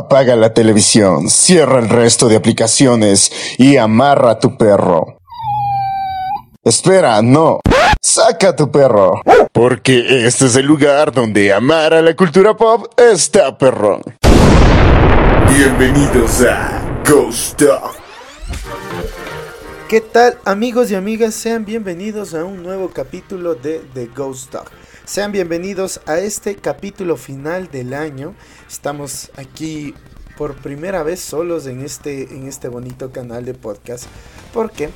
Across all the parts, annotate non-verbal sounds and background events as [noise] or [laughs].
Apaga la televisión, cierra el resto de aplicaciones y amarra a tu perro. Espera, no. Saca a tu perro. Porque este es el lugar donde amar a la cultura pop está perrón. Bienvenidos a Ghost Talk. ¿Qué tal amigos y amigas? Sean bienvenidos a un nuevo capítulo de The Ghost Talk. Sean bienvenidos a este capítulo final del año. Estamos aquí por primera vez solos en este, en este bonito canal de podcast. Porque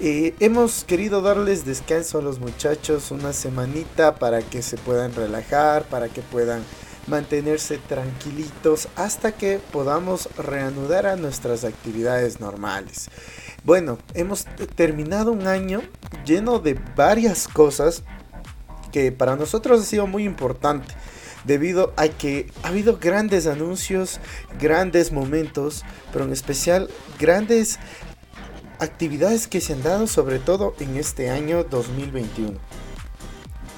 eh, hemos querido darles descanso a los muchachos una semanita para que se puedan relajar, para que puedan mantenerse tranquilitos hasta que podamos reanudar a nuestras actividades normales. Bueno, hemos terminado un año lleno de varias cosas para nosotros ha sido muy importante debido a que ha habido grandes anuncios, grandes momentos, pero en especial grandes actividades que se han dado sobre todo en este año 2021.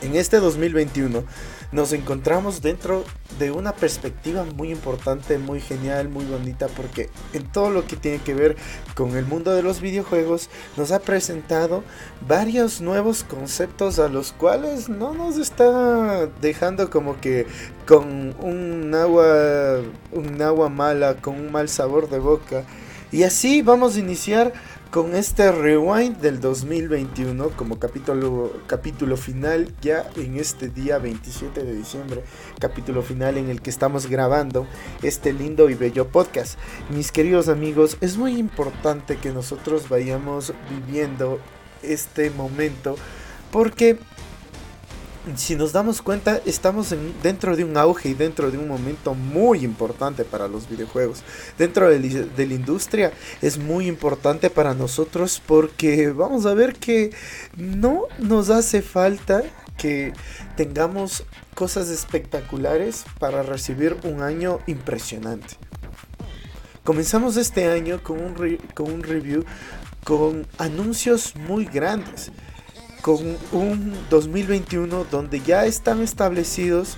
En este 2021 nos encontramos dentro de una perspectiva muy importante, muy genial, muy bonita, porque en todo lo que tiene que ver con el mundo de los videojuegos nos ha presentado varios nuevos conceptos a los cuales no nos está dejando como que con un agua, un agua mala, con un mal sabor de boca. Y así vamos a iniciar con este rewind del 2021 como capítulo, capítulo final ya en este día 27 de diciembre, capítulo final en el que estamos grabando este lindo y bello podcast. Mis queridos amigos, es muy importante que nosotros vayamos viviendo este momento porque si nos damos cuenta, estamos dentro de un auge y dentro de un momento muy importante para los videojuegos. Dentro de, la industria es muy importante para nosotros porque vamos a ver que no nos hace falta que tengamos cosas espectaculares para recibir un año impresionante. Comenzamos este año con un review con anuncios muy grandes con un 2021 donde ya están establecidos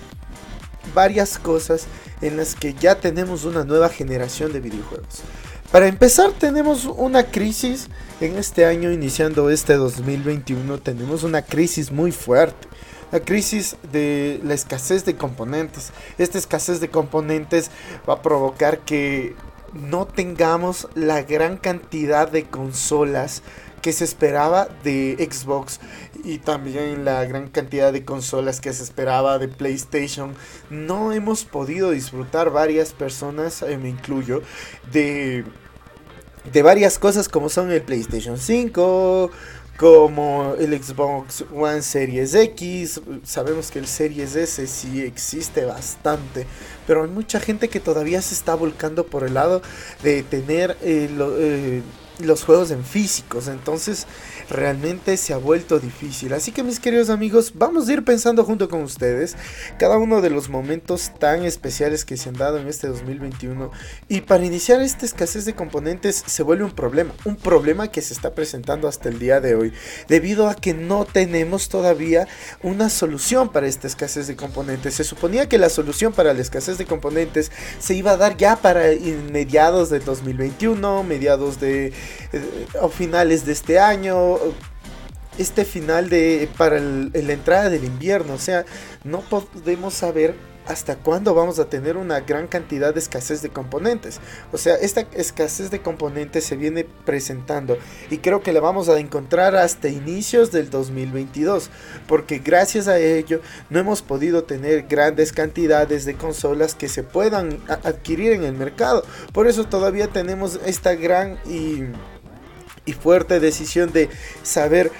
varias cosas en las que ya tenemos una nueva generación de videojuegos. Para empezar tenemos una crisis en este año, iniciando este 2021, tenemos una crisis muy fuerte. La crisis de la escasez de componentes. Esta escasez de componentes va a provocar que no tengamos la gran cantidad de consolas que se esperaba de Xbox y también la gran cantidad de consolas que se esperaba de PlayStation. No hemos podido disfrutar varias personas, eh, me incluyo, de, de varias cosas como son el PlayStation 5, como el Xbox One Series X. Sabemos que el Series S sí existe bastante, pero hay mucha gente que todavía se está volcando por el lado de tener eh, eh, los juegos en físicos. Entonces realmente se ha vuelto difícil. Así que mis queridos amigos, vamos a ir pensando junto con ustedes cada uno de los momentos tan especiales que se han dado en este 2021. Y para iniciar esta escasez de componentes se vuelve un problema. Un problema que se está presentando hasta el día de hoy. Debido a que no tenemos todavía una solución para esta escasez de componentes. Se suponía que la solución para la escasez de componentes se iba a dar ya para mediados de 2021, mediados de eh, o finales de este año, este final de para la entrada del invierno, o sea, no podemos saber hasta cuándo vamos a tener una gran cantidad de escasez de componentes. O sea, esta escasez de componentes se viene presentando y creo que la vamos a encontrar hasta inicios del 2022, porque gracias a ello no hemos podido tener grandes cantidades de consolas que se puedan adquirir en el mercado. Por eso todavía tenemos esta gran y y fuerte decisión de saber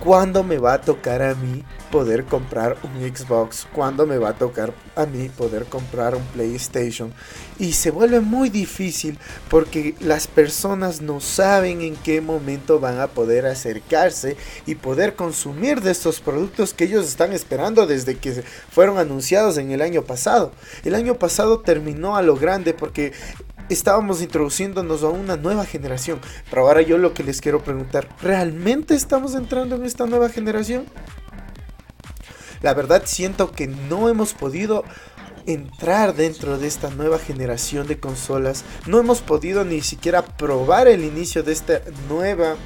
cuándo me va a tocar a mí poder comprar un Xbox, cuándo me va a tocar a mí poder comprar un PlayStation. Y se vuelve muy difícil porque las personas no saben en qué momento van a poder acercarse y poder consumir de estos productos que ellos están esperando desde que fueron anunciados en el año pasado. El año pasado terminó a lo grande porque estábamos introduciéndonos a una nueva generación. Pero ahora yo lo que les quiero preguntar, ¿realmente estamos entrando en esta nueva generación? La verdad siento que no hemos podido entrar dentro de esta nueva generación de consolas. No hemos podido ni siquiera probar el inicio de esta nueva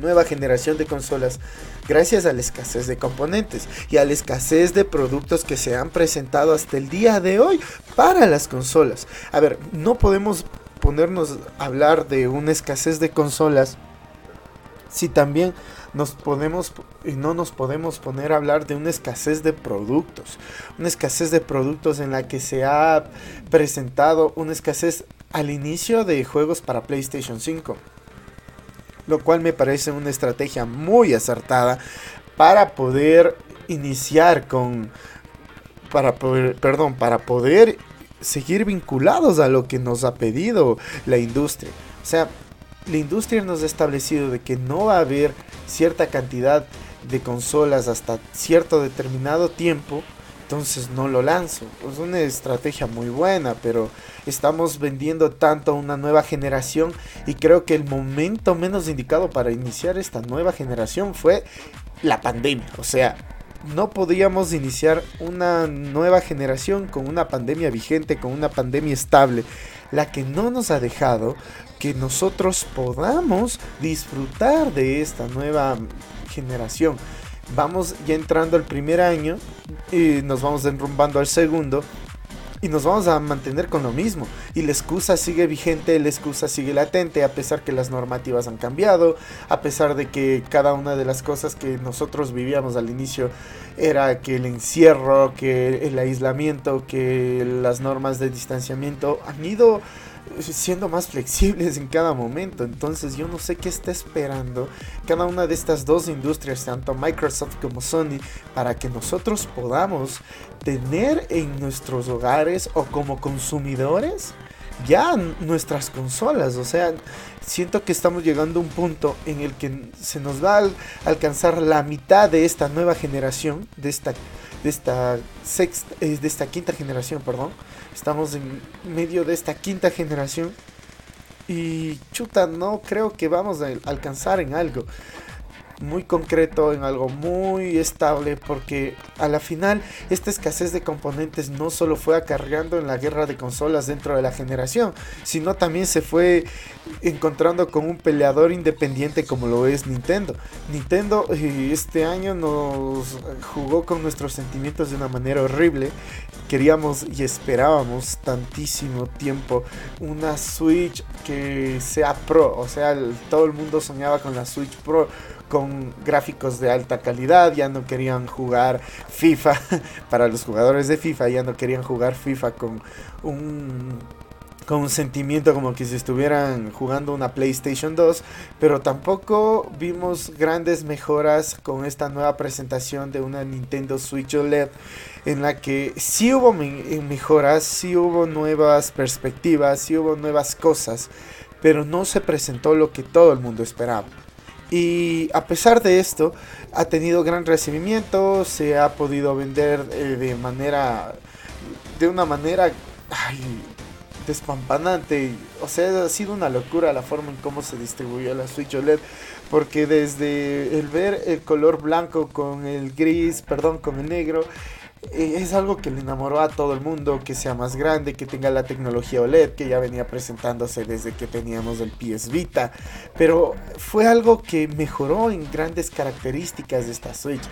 nueva generación de consolas gracias a la escasez de componentes y a la escasez de productos que se han presentado hasta el día de hoy para las consolas. A ver, no podemos ponernos a hablar de una escasez de consolas si también nos podemos y no nos podemos poner a hablar de una escasez de productos, una escasez de productos en la que se ha presentado una escasez al inicio de juegos para PlayStation 5 lo cual me parece una estrategia muy acertada para poder iniciar con para poder, perdón, para poder seguir vinculados a lo que nos ha pedido la industria. O sea, la industria nos ha establecido de que no va a haber cierta cantidad de consolas hasta cierto determinado tiempo entonces no lo lanzo. Es una estrategia muy buena, pero estamos vendiendo tanto a una nueva generación y creo que el momento menos indicado para iniciar esta nueva generación fue la pandemia. O sea, no podíamos iniciar una nueva generación con una pandemia vigente, con una pandemia estable, la que no nos ha dejado que nosotros podamos disfrutar de esta nueva generación vamos ya entrando al primer año y nos vamos enrumbando al segundo y nos vamos a mantener con lo mismo. Y la excusa sigue vigente, la excusa sigue latente, a pesar que las normativas han cambiado, a pesar de que cada una de las cosas que nosotros vivíamos al inicio era que el encierro, que el aislamiento, que las normas de distanciamiento han ido siendo más flexibles en cada momento. Entonces yo no sé qué está esperando cada una de estas dos industrias, tanto Microsoft como Sony, para que nosotros podamos tener en nuestros hogares o como consumidores ya nuestras consolas. O sea, siento que estamos llegando a un punto en el que se nos va a alcanzar la mitad de esta nueva generación, de esta, de esta sexta, eh, de esta quinta generación, perdón Estamos en medio de esta quinta generación. Y chuta, no creo que vamos a alcanzar en algo muy concreto, en algo muy estable, porque a la final esta escasez de componentes no solo fue acarreando en la guerra de consolas dentro de la generación, sino también se fue encontrando con un peleador independiente como lo es Nintendo. Nintendo eh, este año nos jugó con nuestros sentimientos de una manera horrible. Queríamos y esperábamos tantísimo tiempo una Switch que sea pro, o sea, todo el mundo soñaba con la Switch Pro con gráficos de alta calidad, ya no querían jugar FIFA [laughs] para los jugadores de FIFA, ya no querían jugar FIFA con un con un sentimiento como que si estuvieran jugando una PlayStation 2, pero tampoco vimos grandes mejoras con esta nueva presentación de una Nintendo Switch OLED en la que sí hubo mejoras, sí hubo nuevas perspectivas, sí hubo nuevas cosas, pero no se presentó lo que todo el mundo esperaba. Y a pesar de esto, ha tenido gran recibimiento, se ha podido vender eh, de manera, de una manera ay, despampanante. O sea, ha sido una locura la forma en cómo se distribuyó la Switch OLED. Porque desde el ver el color blanco con el gris, perdón, con el negro, eh, es algo que le enamoró a todo el mundo, que sea más grande, que tenga la tecnología OLED que ya venía presentándose desde que teníamos el PS Vita, pero fue algo que mejoró en grandes características de esta Switch.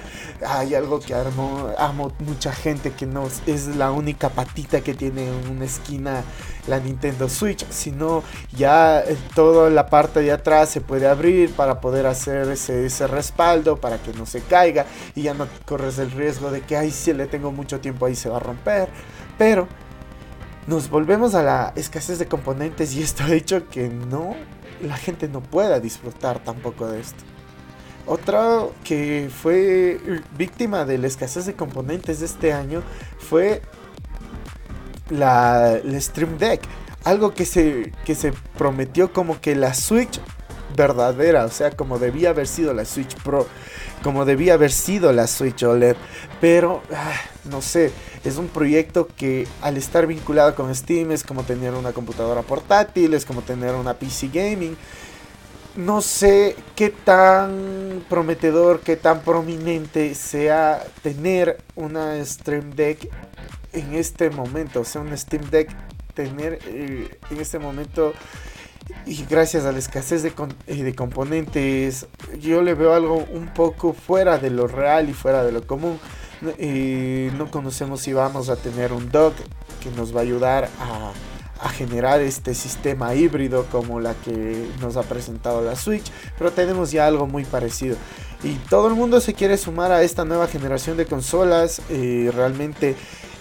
Hay algo que armó, amo mucha gente que no es la única patita que tiene en una esquina la Nintendo Switch, sino ya eh, toda la parte de atrás se puede abrir para poder hacer ese, ese respaldo para que no se caiga y ya no corres el riesgo de que ay si le tengo mucho tiempo ahí se va a romper, pero nos volvemos a la escasez de componentes y esto ha hecho que no la gente no pueda disfrutar tampoco de esto. Otra que fue víctima de la escasez de componentes de este año fue la, Stream Deck. Algo que se, que se prometió como que la Switch verdadera, o sea, como debía haber sido la Switch Pro, como debía haber sido la Switch OLED, pero ah, no sé, es un proyecto que al estar vinculado con Steam es como tener una computadora portátil, es como tener una PC gaming. No sé qué tan prometedor, qué tan prominente sea tener una Stream Deck en este momento, o sea, un Steam Deck, tener eh, en este momento y gracias a la escasez de, eh, de, componentes, yo le veo algo un poco fuera de lo real y fuera de lo común. Eh, no conocemos si vamos a tener un dock que nos va a ayudar a, a, generar este sistema híbrido como la que nos ha presentado la Switch, pero tenemos ya algo muy parecido. Y todo el mundo se quiere sumar a esta nueva generación de consolas. Realmente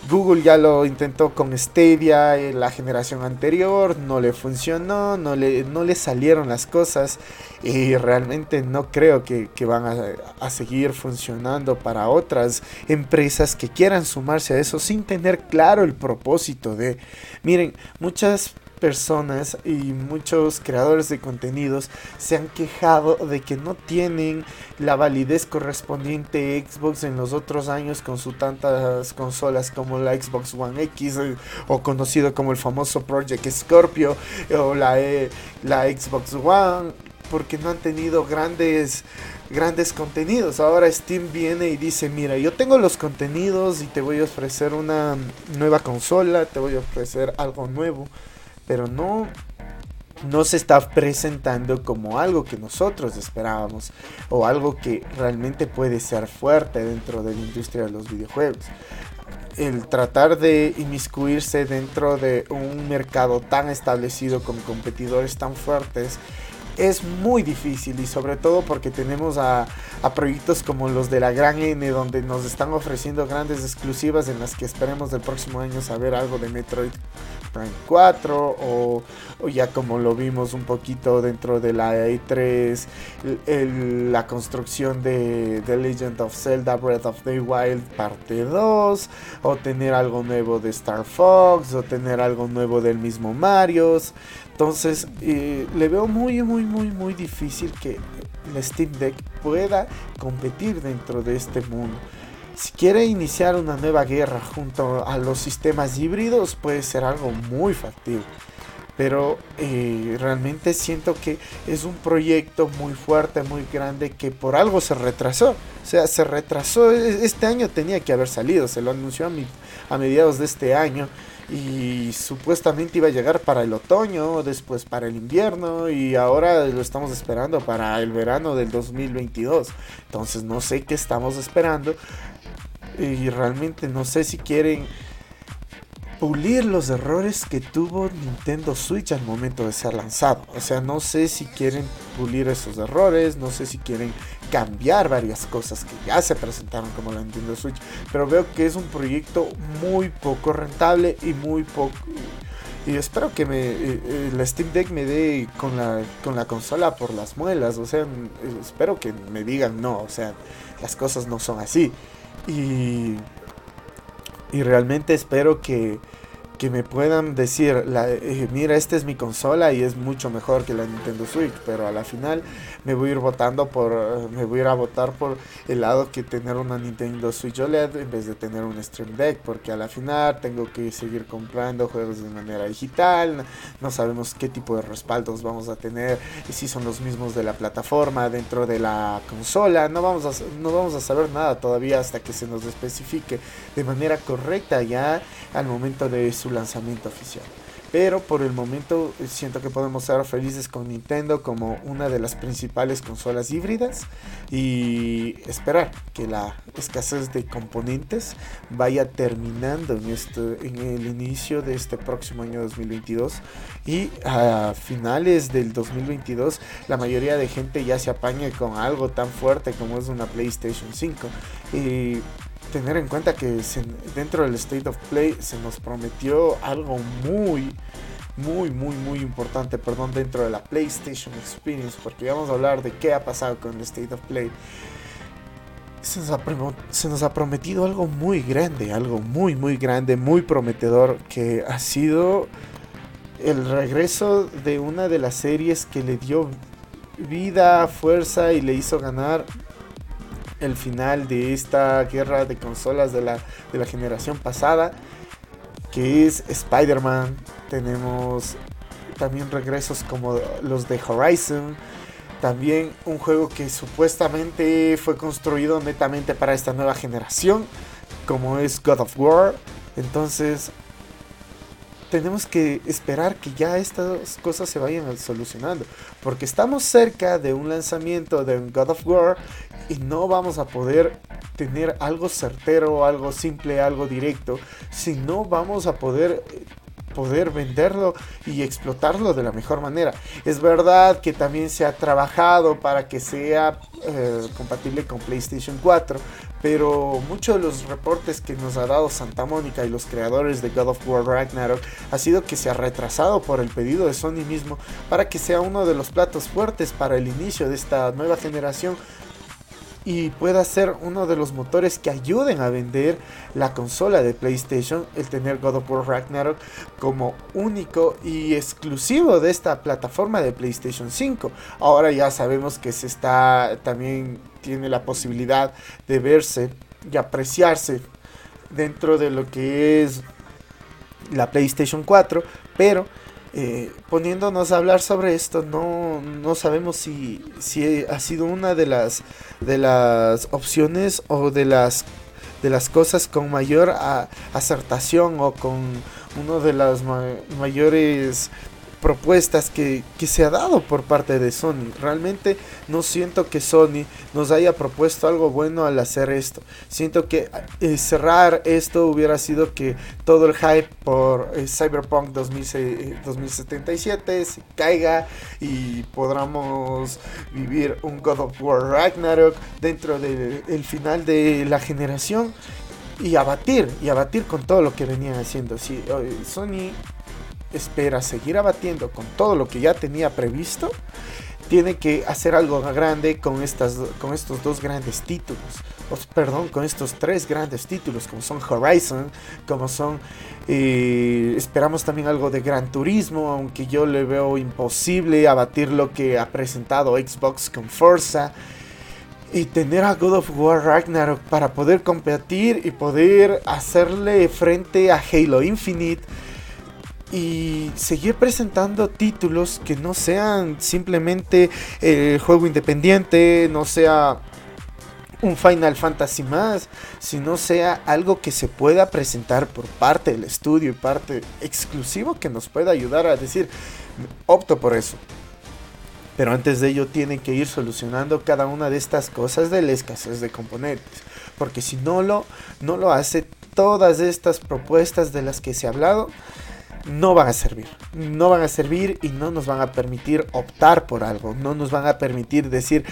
Google ya lo intentó con Stadia en la generación anterior, no le funcionó, no le, no le salieron las cosas y realmente no creo que, van a, a, seguir funcionando para otras empresas que quieran sumarse a eso sin tener claro el propósito de... Miren, muchas personas y muchos creadores de contenidos se han quejado de que no tienen la validez correspondiente Xbox en los otros años con sus tantas consolas como la Xbox One X eh, o conocido como el famoso Project Scorpio o la, eh, la Xbox One porque no han tenido grandes grandes contenidos. Ahora Steam viene y dice, mira, yo tengo los contenidos y te voy a ofrecer una nueva consola, te voy a ofrecer algo nuevo pero no no se está presentando como algo que nosotros esperábamos o algo que realmente puede ser fuerte dentro de la industria de los videojuegos. El tratar de inmiscuirse dentro de un mercado tan establecido con competidores tan fuertes es muy difícil y sobre todo porque tenemos a, a, proyectos como los de la Gran N donde nos están ofreciendo grandes exclusivas en las que esperemos del próximo año saber algo de Metroid Prime 4 o, ya como lo vimos un poquito dentro de la E3 la construcción de The Legend of Zelda Breath of the Wild parte 2 o tener algo nuevo de Star Fox o tener algo nuevo del mismo Mario entonces eh, le veo muy muy muy muy difícil que el Steam Deck pueda competir dentro de este mundo si quiere iniciar una nueva guerra junto a los sistemas híbridos, puede ser algo muy factible. Pero eh, realmente siento que es un proyecto muy fuerte, muy grande, que por algo se retrasó. O sea, se retrasó. E-, este año tenía que haber salido. Se lo anunció a mediados de este año y supuestamente iba a llegar para el otoño, después para el invierno y ahora lo estamos esperando para el verano del 2022. Entonces no sé qué estamos esperando, y realmente no sé si quieren pulir los errores que tuvo Nintendo Switch al momento de ser lanzado. O sea, no sé si quieren pulir esos errores, no sé si quieren cambiar varias cosas que ya se presentaron como la Nintendo Switch, pero veo que es un proyecto muy poco rentable y muy poco y espero que me eh, eh, la Steam Deck me dé con la con la consola por las muelas, o sea, espero que me digan no, o sea, las cosas no son así. Y, y realmente espero que, que me puedan decir, eh, mira, esta es mi consola y es mucho mejor que la Nintendo Switch, pero a la final me voy a ir votando por, me voy a ir a votar por el lado que tener una Nintendo Switch OLED en vez de tener un Stream Deck, porque a la final tengo que seguir comprando juegos de manera digital, no sabemos qué tipo de respaldos vamos a tener y si son los mismos de la plataforma dentro de la consola, no vamos a, no vamos a saber nada todavía hasta que se nos especifique de manera correcta ya al momento de su lanzamiento oficial. Pero por el momento eh, siento que podemos ser felices con Nintendo como una de las principales consolas híbridas y esperar que la escasez de componentes vaya terminando en, este, en el inicio de este próximo año 2022 y a finales del 2022 la mayoría de gente ya se apañe con algo tan fuerte como es una PlayStation 5 y tener en cuenta que dentro del State of Play se nos prometió algo muy, muy, muy, muy importante, perdón, dentro de la PlayStation Experience, porque vamos a hablar de qué ha pasado con el State of Play. Se nos, ha, prometido algo muy grande, algo muy, muy grande, muy prometedor, que ha sido el regreso de una de las series que le dio vida, fuerza y le hizo ganar el final de esta guerra de consolas de la, de la generación pasada, que es Spider-Man. Tenemos también regresos como los de Horizon. También un juego que supuestamente fue construido netamente para esta nueva generación, como es God of War. Entonces, tenemos que esperar que ya estas cosas se vayan solucionando. Porque estamos cerca de un lanzamiento de un God of War y no vamos a poder tener algo certero, algo simple, algo directo, si no vamos a poder poder venderlo y explotarlo de la mejor manera. Es verdad que también se ha trabajado para que sea eh, compatible con PlayStation 4, pero muchos de los reportes que nos ha dado Santa Mónica y los creadores de God of War Ragnarok ha sido que se ha retrasado por el pedido de Sony mismo para que sea uno de los platos fuertes para el inicio de esta nueva generación y pueda ser uno de los motores que ayuden a vender la consola de PlayStation, el tener God of War Ragnarok como único y exclusivo de esta plataforma de PlayStation 5. Ahora ya sabemos que se está también tiene la posibilidad de verse y apreciarse dentro de lo que es la PlayStation 4, pero eh, poniéndonos a hablar sobre esto, no, no sabemos si, si, ha sido una de las, de las opciones o de las, de las cosas con mayor acertación o con uno de las mayores propuestas que, se ha dado por parte de Sony. Realmente no siento que Sony nos haya propuesto algo bueno al hacer esto. Siento que eh, cerrar esto hubiera sido que todo el hype por eh, Cyberpunk 2077 se caiga y podamos vivir un God of War Ragnarok dentro del final de la generación y abatir, y abatir con todo lo que venían haciendo. Si Sony espera seguir abatiendo con todo lo que ya tenía previsto, tiene que hacer algo grande con, estas, con estos dos grandes títulos. perdón, con estos tres grandes títulos, como son Horizon, como son... Eh, esperamos también algo de Gran Turismo, aunque yo le veo imposible abatir lo que ha presentado Xbox con Forza. Y tener a God of War Ragnarok para poder competir y poder hacerle frente a Halo Infinite y seguir presentando títulos que no sean simplemente el juego independiente, no sea un Final Fantasy más, sino sea algo que se pueda presentar por parte del estudio y parte exclusivo que nos pueda ayudar a decir, opto por eso. Pero antes de ello tienen que ir solucionando cada una de estas cosas de la escasez de componentes. Porque si no lo, no lo hace, todas estas propuestas de las que se ha hablado no van a servir. No van a servir y no nos van a permitir optar por algo. No nos van a permitir decir,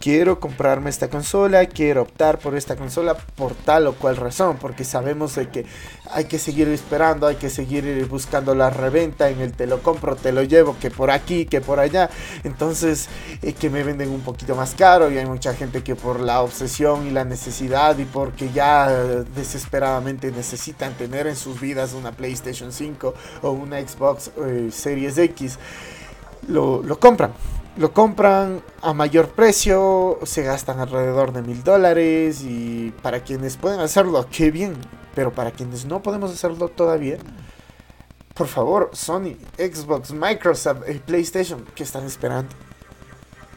quiero comprarme esta consola, quiero optar por esta consola por tal o cual razón. Porque sabemos de que hay que seguir esperando, hay que seguir buscando la reventa en el te lo compro, te lo llevo, que por aquí, que por allá. Entonces, eh, que me venden un poquito más caro y hay mucha gente que por la obsesión y la necesidad y porque ya desesperadamente necesitan tener en sus vidas una PlayStation 5 o una Xbox eh, Series X, lo, compran. Lo compran a mayor precio, se gastan alrededor de mil dólares y para quienes pueden hacerlo, qué bien. Pero para quienes no podemos hacerlo todavía, por favor, Sony, Xbox, Microsoft, y PlayStation, ¿qué están esperando?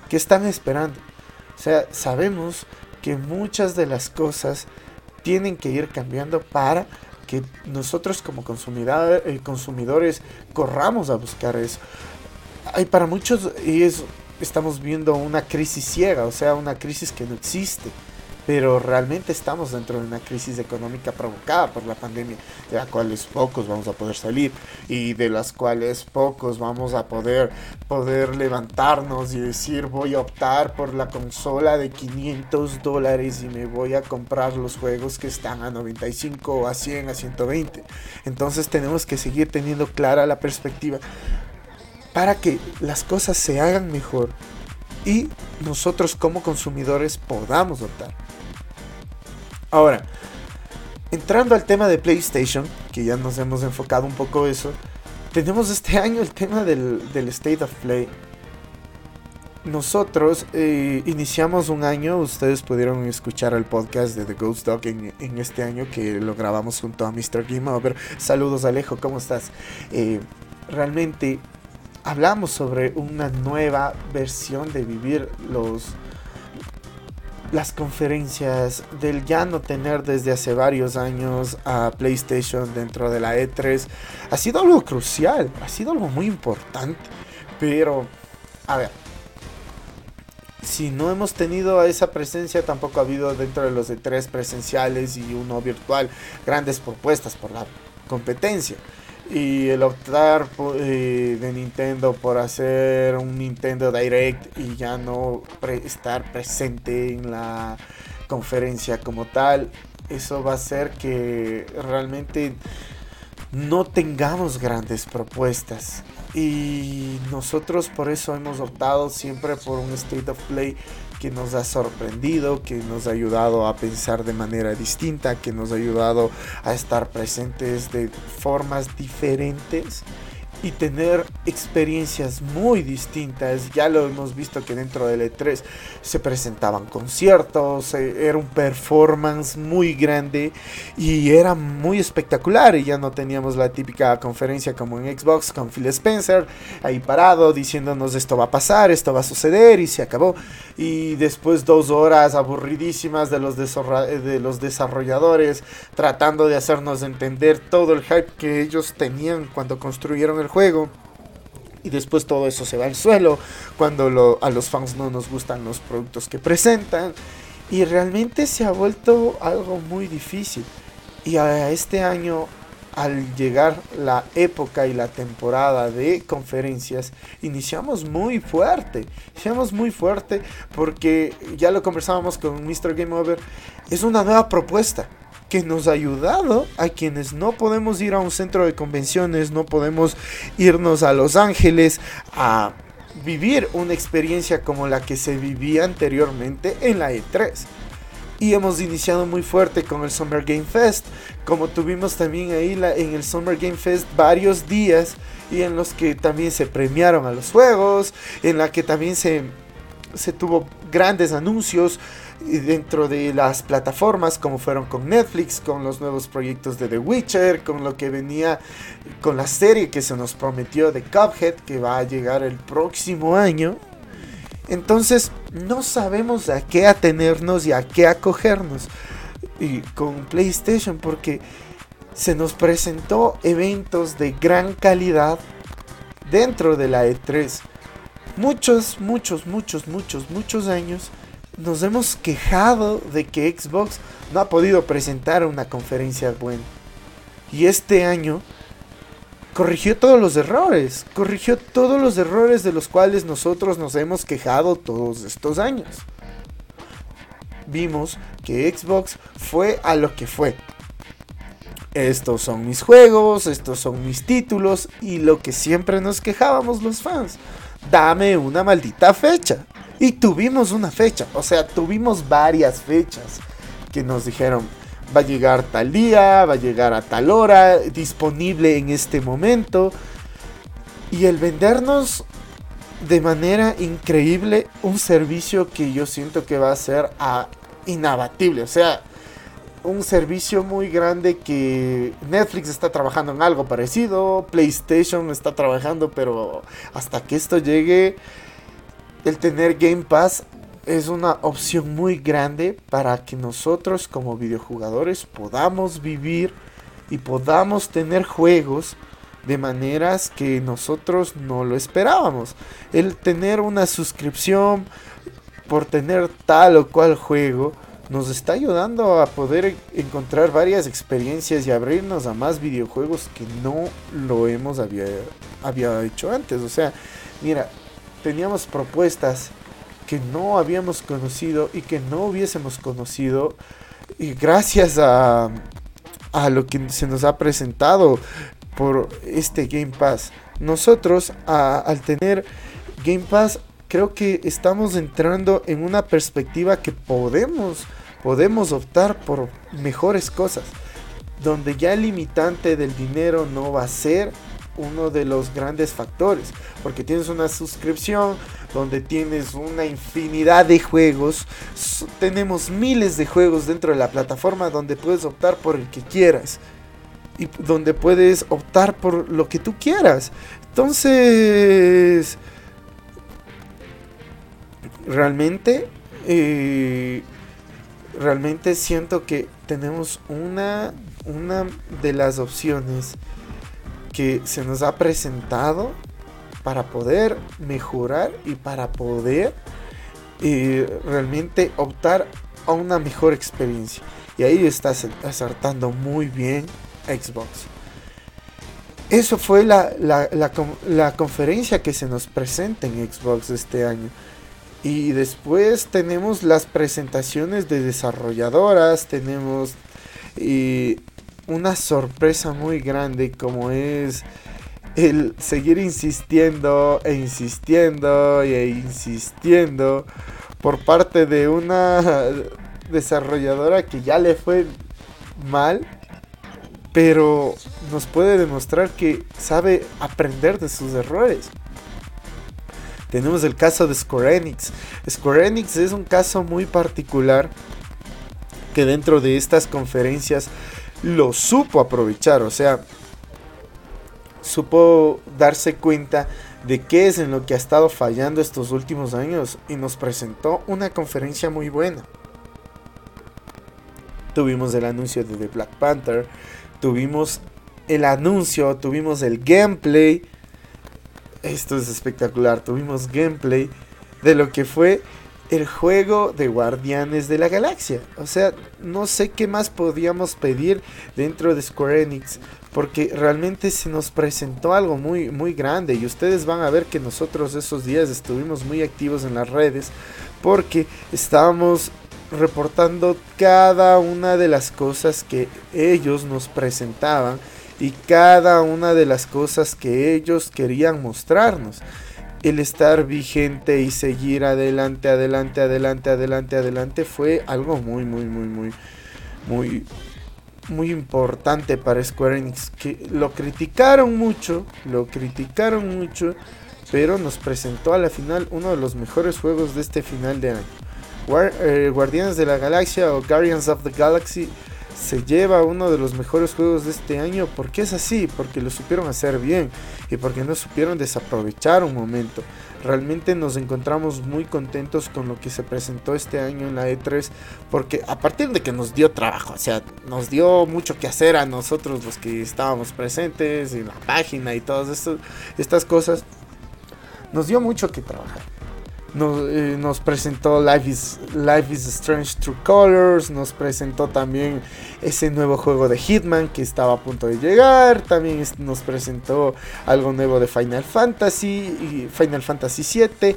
¿Qué están esperando? O sea, sabemos que muchas de las cosas tienen que ir cambiando para que nosotros como consumidor, eh, consumidores corramos a buscar eso. Hay para muchos y es, estamos viendo una crisis ciega, o sea, una crisis que no existe pero realmente estamos dentro de una crisis económica provocada por la pandemia, de la cuales pocos vamos a poder salir y de las cuales pocos vamos a poder poder levantarnos y decir voy a optar por la consola de 500 dólares y me voy a comprar los juegos que están a 95 a 100 a 120 entonces tenemos que seguir teniendo clara la perspectiva para que las cosas se hagan mejor y nosotros como consumidores podamos optar Ahora, entrando al tema de PlayStation, que ya nos hemos enfocado un poco eso, tenemos este [laughs] año el tema del, State of Play. Nosotros eh, iniciamos un año, ustedes pudieron escuchar el podcast de The Ghost Dog en, este año que lo grabamos junto a Mr. Game Over. Saludos Alejo, ¿cómo estás? Eh, realmente hablamos sobre una nueva versión de vivir los las conferencias, del ya no tener desde hace varios años a PlayStation dentro de la E3, ha sido algo crucial, ha sido algo muy importante. Pero, a ver, si no hemos tenido esa presencia, tampoco ha habido dentro de los E3 presenciales y uno virtual grandes propuestas por la competencia. Y el optar eh, de Nintendo por hacer un Nintendo Direct y ya no estar presente en la conferencia como tal, eso va a hacer que realmente no tengamos grandes propuestas. Y nosotros por eso hemos optado siempre por un State of Play que nos ha sorprendido, que nos ha ayudado a pensar de manera distinta, que nos ha ayudado a estar presentes de formas diferentes y tener experiencias muy distintas. Ya lo hemos visto que dentro del E3 se presentaban conciertos, eh, era un performance muy grande y era muy espectacular. Y ya no teníamos la típica conferencia como en Xbox con Phil Spencer ahí parado diciéndonos esto va a pasar, esto va a suceder y se acabó. Y después dos horas aburridísimas de los, de los desarrolladores tratando de hacernos entender todo el hype que ellos tenían cuando construyeron el juego. Y después todo eso se va al suelo cuando a los fans no nos gustan los productos que presentan. Y realmente se ha vuelto algo muy difícil. Y a este año, al llegar la época y la temporada de conferencias, iniciamos muy fuerte. Iniciamos muy fuerte porque ya lo conversábamos con Mr. Game Over. Es una nueva propuesta que nos ha ayudado a quienes no podemos ir a un centro de convenciones, no podemos irnos a Los Ángeles a vivir una experiencia como la que se vivía anteriormente en la E3. Y hemos iniciado muy fuerte con el Summer Game Fest, como tuvimos también ahí en el Summer Game Fest varios días y en los que también se premiaron a los juegos, en la que también se, se tuvo grandes anuncios, dentro de las plataformas como fueron con Netflix, con los nuevos proyectos de The Witcher, con lo que venía con la serie que se nos prometió de Cuphead que va a llegar el próximo año. Entonces no sabemos a qué atenernos y a qué acogernos y con PlayStation porque se nos presentó eventos de gran calidad dentro de la E3. Muchos, muchos, muchos, muchos, muchos años nos hemos quejado de que Xbox no ha podido presentar una conferencia buena. Y este año corrigió todos los errores, corrigió todos los errores de los cuales nosotros nos hemos quejado todos estos años. Vimos que Xbox fue a lo que fue. Estos son mis juegos, estos son mis títulos y lo que siempre nos quejábamos los fans. Dame una maldita fecha. Y tuvimos una fecha, o sea, tuvimos varias fechas que nos dijeron, va a llegar tal día, va a llegar a tal hora, disponible en este momento. Y el vendernos de manera increíble un servicio que yo siento que va a ser ah, inabatible. O sea, un servicio muy grande que Netflix está trabajando en algo parecido, PlayStation está trabajando, pero hasta que esto llegue el tener Game Pass es una opción muy grande para que nosotros como videojugadores podamos vivir y podamos tener juegos de maneras que nosotros no lo esperábamos. El tener una suscripción por tener tal o cual juego nos está ayudando a poder encontrar varias experiencias y abrirnos a más videojuegos que no lo hemos había, había hecho antes. O sea, mira, teníamos propuestas que no habíamos conocido y que no hubiésemos conocido y gracias a, a lo que se nos ha presentado por este Game Pass. Nosotros al tener Game Pass creo que estamos entrando en una perspectiva que podemos podemos optar por mejores cosas donde ya el limitante del dinero no va a ser uno de los grandes factores, porque tienes una suscripción donde tienes una infinidad de juegos, tenemos miles de juegos dentro de la plataforma donde puedes optar por el que quieras y donde puedes optar por lo que tú quieras. Entonces, realmente eh, realmente siento que tenemos una, una de las opciones que se nos ha presentado para poder mejorar y para poder eh, realmente optar a una mejor experiencia. Y ahí estás acertando muy bien Xbox. Eso fue la, la, conferencia que se nos presenta en Xbox este año. Y después tenemos las presentaciones de desarrolladoras, tenemos y una sorpresa muy grande como es el seguir insistiendo e insistiendo e insistiendo por parte de una desarrolladora que ya le fue mal, pero nos puede demostrar que sabe aprender de sus errores. Tenemos el caso de Square Enix. Square Enix es un caso muy particular que dentro de estas conferencias lo supo aprovechar, o sea, supo darse cuenta de qué es en lo que ha estado fallando estos últimos años y nos presentó una conferencia muy buena. Tuvimos el anuncio de The Black Panther, tuvimos el anuncio, tuvimos el gameplay. Esto es espectacular, tuvimos gameplay de lo que fue el juego de Guardianes de la Galaxia. O sea, no sé qué más podíamos pedir dentro de Square Enix. Porque realmente se nos presentó algo muy, muy grande. Y ustedes van a ver que nosotros esos días estuvimos muy activos en las redes. Porque estábamos reportando cada una de las cosas que ellos nos presentaban. Y cada una de las cosas que ellos querían mostrarnos el estar vigente y seguir adelante, adelante, adelante, adelante, adelante fue algo muy, muy, muy, muy, muy, muy importante para Square Enix. Que lo criticaron mucho, lo criticaron mucho, pero nos presentó a la final uno de los mejores juegos de este final de año. Eh, Guardianes de la Galaxia o Guardians of the Galaxy se lleva uno de los mejores juegos de este año porque es así, porque lo supieron hacer bien y porque no supieron desaprovechar un momento. Realmente nos encontramos muy contentos con lo que se presentó este año en la E3 porque a partir de que nos dio trabajo, o sea, nos dio mucho que hacer a nosotros los que estábamos presentes en la página y todas estas cosas, nos dio mucho que trabajar nos, nos, presentó Life is, Life is Strange True Colors, nos presentó también ese nuevo juego de Hitman que estaba a punto de llegar, también nos presentó algo nuevo de Final Fantasy, Final Fantasy 7.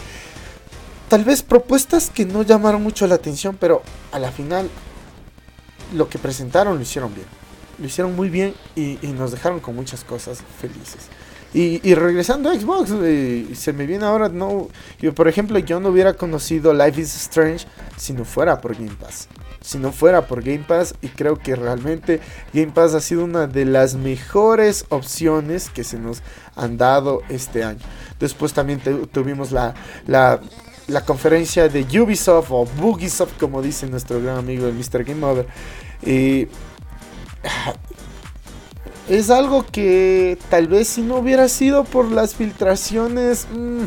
Tal vez propuestas que no llamaron mucho la atención, pero a la final lo que presentaron lo hicieron bien. Lo hicieron muy bien y nos dejaron con muchas cosas felices. Y, regresando a Xbox, eh, se me viene ahora, no, yo por ejemplo, yo no hubiera conocido Life is Strange si no fuera por Game Pass. Si no fuera por Game Pass, y creo que realmente Game Pass ha sido una de las mejores opciones que se nos han dado este año. Después también tuvimos la, la, la, conferencia de Ubisoft o Bugisoft, como dice nuestro gran amigo el Mr. Game Over. Y es algo que tal vez si no hubiera sido por las filtraciones, mm,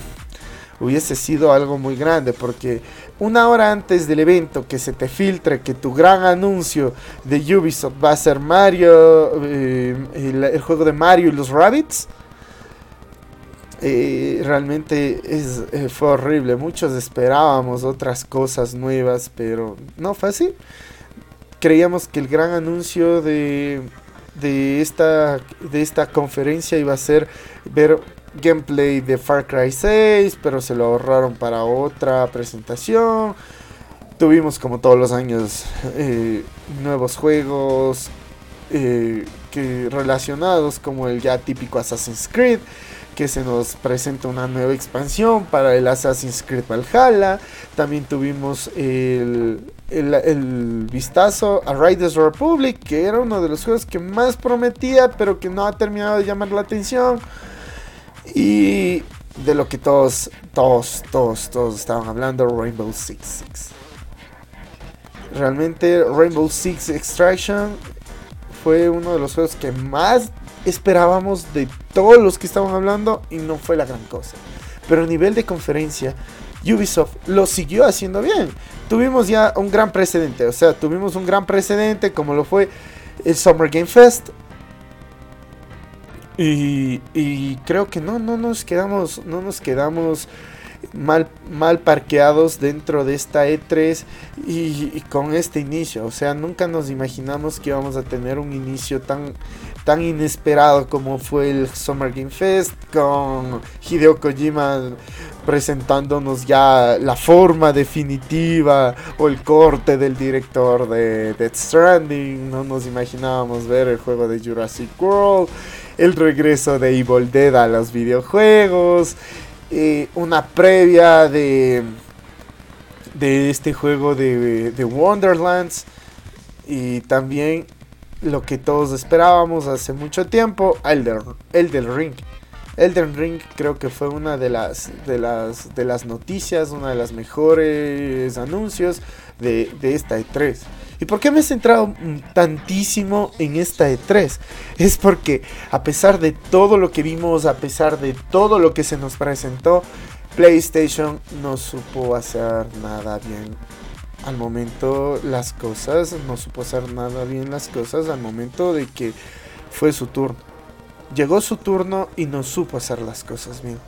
hubiese sido algo muy grande, porque una hora antes del evento que se te filtre que tu gran anuncio de Ubisoft va a ser Mario, eh, el, juego de Mario y los Rabbits. Eh, realmente eh, fue horrible. Muchos esperábamos otras cosas nuevas, pero no fue así. Creíamos que el gran anuncio de, de esta, de esta conferencia iba a ser ver gameplay de Far Cry 6, pero se lo ahorraron para otra presentación. Tuvimos como todos los años eh, nuevos juegos eh, que, relacionados como el ya típico Assassin's Creed que se nos presenta una nueva expansión para el Assassin's Creed Valhalla. También tuvimos el, el, vistazo a Riders Republic, que era uno de los juegos que más prometía, pero que no ha terminado de llamar la atención. Y de lo que todos, todos, todos, todos estaban hablando, Rainbow Six Six. Realmente Rainbow Six Extraction fue uno de los juegos que más esperábamos de todos los que estaban hablando y no fue la gran cosa. Pero a nivel de conferencia Ubisoft lo siguió haciendo bien. Tuvimos ya un gran precedente, o sea, tuvimos un gran precedente como lo fue el Summer Game Fest. Y, y creo que no, no nos quedamos, no nos quedamos mal, mal parqueados dentro de esta E3 y, con este inicio. O sea, nunca nos imaginamos que íbamos a tener un inicio tan, tan inesperado como fue el Summer Game Fest con Hideo Kojima presentándonos ya la forma definitiva o el corte del director de Death Stranding. No nos imaginábamos ver el juego de Jurassic World, el regreso de Evil Dead a los videojuegos una previa de, de este juego de Wonderlands y también lo que todos esperábamos hace mucho tiempo, Elden, Elden Ring. Elden Ring creo que fue una de las, de las, de las noticias, una de las mejores anuncios de, de esta E3. ¿Y por qué me he centrado tantísimo en esta E3? Es porque a pesar de todo lo que vimos, a pesar de todo lo que se nos presentó, PlayStation no supo hacer nada bien. Al momento las cosas, no supo hacer nada bien las cosas al momento de que fue su turno. Llegó su turno y no supo hacer las cosas bien.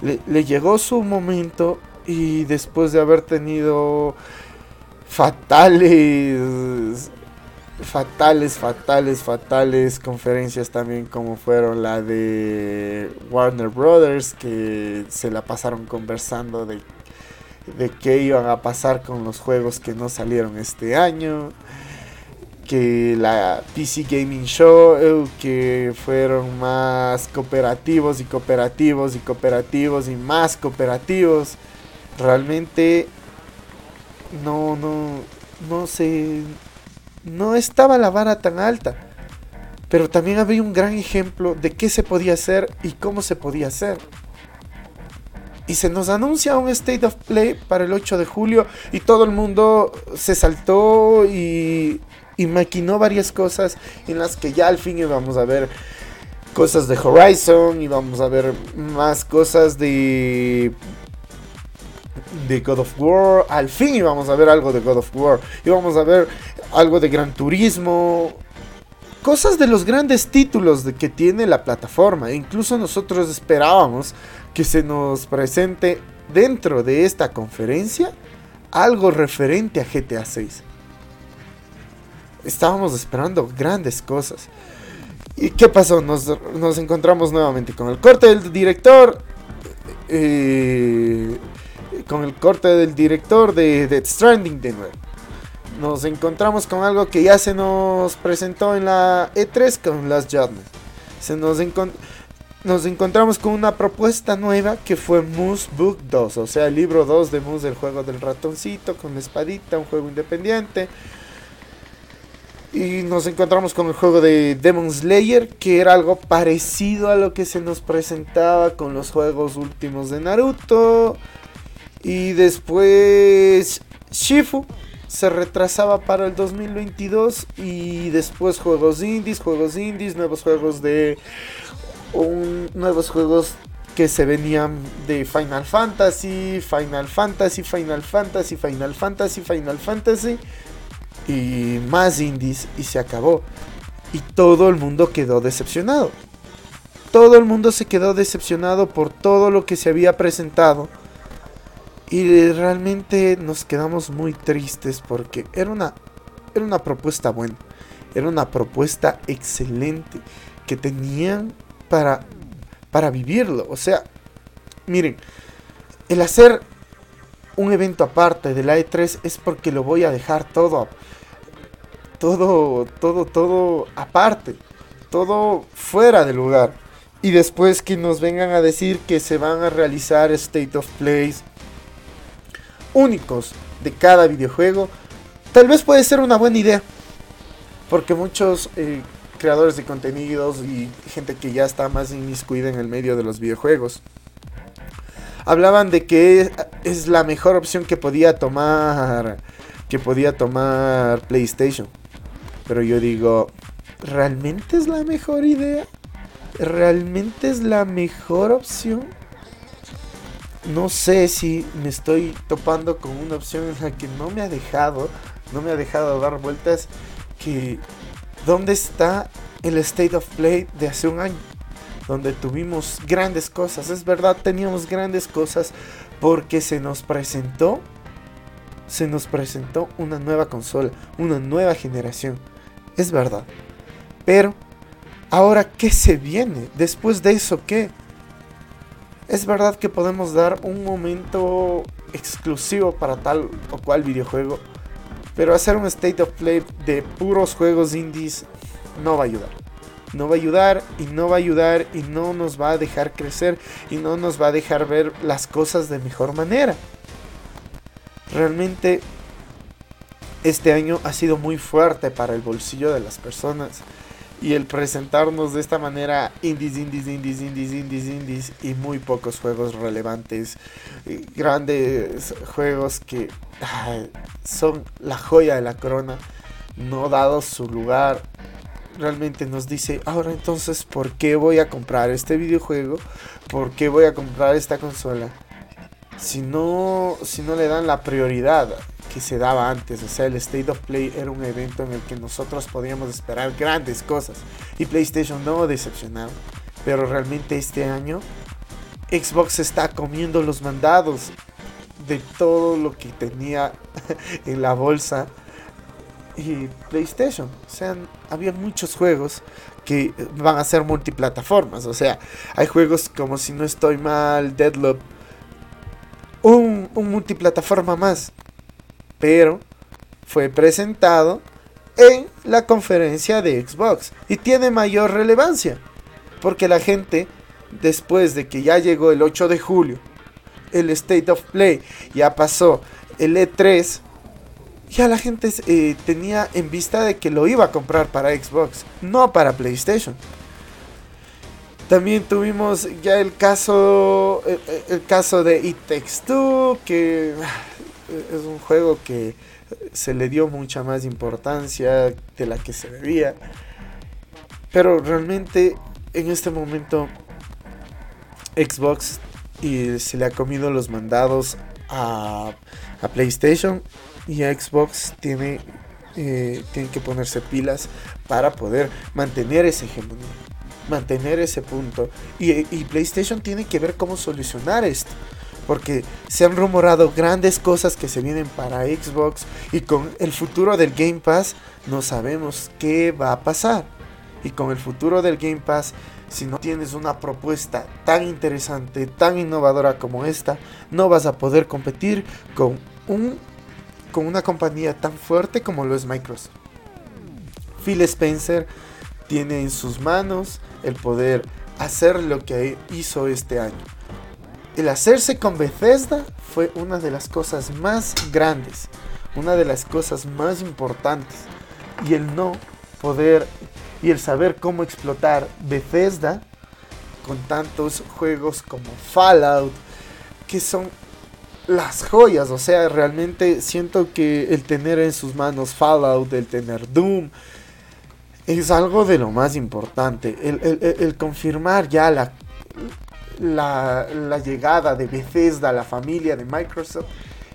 Le, le llegó su momento y después de haber tenido fatales, fatales, fatales, fatales conferencias también como fueron la de Warner Brothers, que se la pasaron conversando de, de qué iban a pasar con los juegos que no salieron este año. Que la PC Gaming Show, que fueron más cooperativos y cooperativos y cooperativos y más cooperativos. Realmente no, no, no sé, no estaba la vara tan alta. Pero también había un gran ejemplo de qué se podía hacer y cómo se podía hacer. Y se nos anuncia un State of Play para el 8 de julio y todo el mundo se saltó y, y maquinó varias cosas en las que ya al fin íbamos a ver cosas de Horizon, y vamos a ver más cosas de de God of War. Al fin íbamos a ver algo de God of War. Íbamos a ver algo de Gran Turismo. Cosas de los grandes títulos de que tiene la plataforma. Incluso nosotros esperábamos que se nos presente dentro de esta conferencia algo referente a GTA 6. Estábamos esperando grandes cosas. ¿Y qué pasó? Nos, nos encontramos nuevamente con el corte del director. Eh, con el corte del director de Death Stranding de nuevo. Nos encontramos con algo que ya se nos presentó en la E3 con Last Judgment. Se nos, nos encontramos con una propuesta nueva que fue Moose Book 2, o sea, el libro 2 de Moose, el juego del ratoncito con espadita, un juego independiente. Y nos encontramos con el juego de Demon Slayer, que era algo parecido a lo que se nos presentaba con los juegos últimos de Naruto. Y después Shifu se retrasaba para el 2022 y después juegos indies, juegos indies, nuevos juegos de un, nuevos juegos que se venían de Final Fantasy, Final Fantasy, Final Fantasy, Final Fantasy, Final Fantasy y más indies y se acabó. Y todo el mundo quedó decepcionado. Todo el mundo se quedó decepcionado por todo lo que se había presentado y realmente nos quedamos muy tristes porque era una, era una propuesta buena. Era una propuesta excelente que tenían para, para vivirlo. O sea, miren, el hacer un evento aparte de la E3 es porque lo voy a dejar todo, todo, todo, todo aparte, todo fuera de lugar. Y después que nos vengan a decir que se van a realizar State of Plays únicos de cada videojuego, tal vez puede ser una buena idea. Porque muchos eh, creadores de contenidos y gente que ya está más inmiscuida en el medio de los videojuegos hablaban de que es la mejor opción que podía tomar que podía tomar PlayStation. Pero yo digo, ¿realmente es la mejor idea? ¿Realmente es la mejor opción? no sé si me estoy topando con una opción en la que no me ha dejado, no me ha dejado dar vueltas, que ¿dónde está el State of Play de hace un año? Donde tuvimos grandes cosas, es verdad, teníamos grandes cosas porque se nos presentó, se nos presentó una nueva consola, una nueva generación, es verdad. Pero, ahora, ¿qué se viene? Después de eso, ¿qué? Es verdad que podemos dar un momento exclusivo para tal o cual videojuego, pero hacer un state of play de puros juegos indies no va a ayudar. No va a ayudar y no va a ayudar y no nos va a dejar crecer y no nos va a dejar ver las cosas de mejor manera. Realmente este año ha sido muy fuerte para el bolsillo de las personas y el presentarnos de esta manera indies, indies, indies, indies, indies, indies y muy pocos juegos relevantes, grandes juegos que son la joya de la corona, no dado su lugar, realmente nos dice, ahora entonces, ¿por qué voy a comprar este videojuego? ¿Por qué voy a comprar esta consola? Si no, si no le dan la prioridad que se daba antes. O sea, el State of Play era un evento en el que nosotros podíamos esperar grandes cosas. Y PlayStation no decepcionaba. Pero realmente este año Xbox está comiendo los mandados de todo lo que tenía [laughs] en la bolsa. Y PlayStation. O sea, había muchos juegos que van a ser multiplataformas. O sea, hay juegos como si no estoy mal, Deadloop. Un, multiplataforma más pero fue presentado en la conferencia de Xbox y tiene mayor relevancia porque la gente después de que ya llegó el 8 de julio el State of Play ya pasó el E3 ya la gente eh, tenía en vista de que lo iba a comprar para Xbox no para PlayStation también tuvimos ya el caso el, el caso de It Takes Two que es un juego que se le dio mucha más importancia de la que se debía. Pero realmente en este momento Xbox y se le ha comido los mandados a, PlayStation y a Xbox tiene, eh, que ponerse pilas para poder mantener ese hegemonía, mantener ese punto. y PlayStation tiene que ver cómo solucionar esto porque se han rumorado grandes cosas que se vienen para Xbox y con el futuro del Game Pass no sabemos qué va a pasar. Y con el futuro del Game Pass, si no tienes una propuesta tan interesante, tan innovadora como esta, no vas a poder competir con un con una compañía tan fuerte como lo es Microsoft. Phil Spencer tiene en sus manos el poder hacer lo que hizo este año el hacerse con Bethesda fue una de las cosas más grandes, una de las cosas más importantes. Y el no poder y el saber cómo explotar Bethesda con tantos juegos como Fallout, que son las joyas. O sea, realmente siento que el tener en sus manos Fallout, el tener Doom, es algo de lo más importante. El, confirmar ya la la, llegada de Bethesda a la familia de Microsoft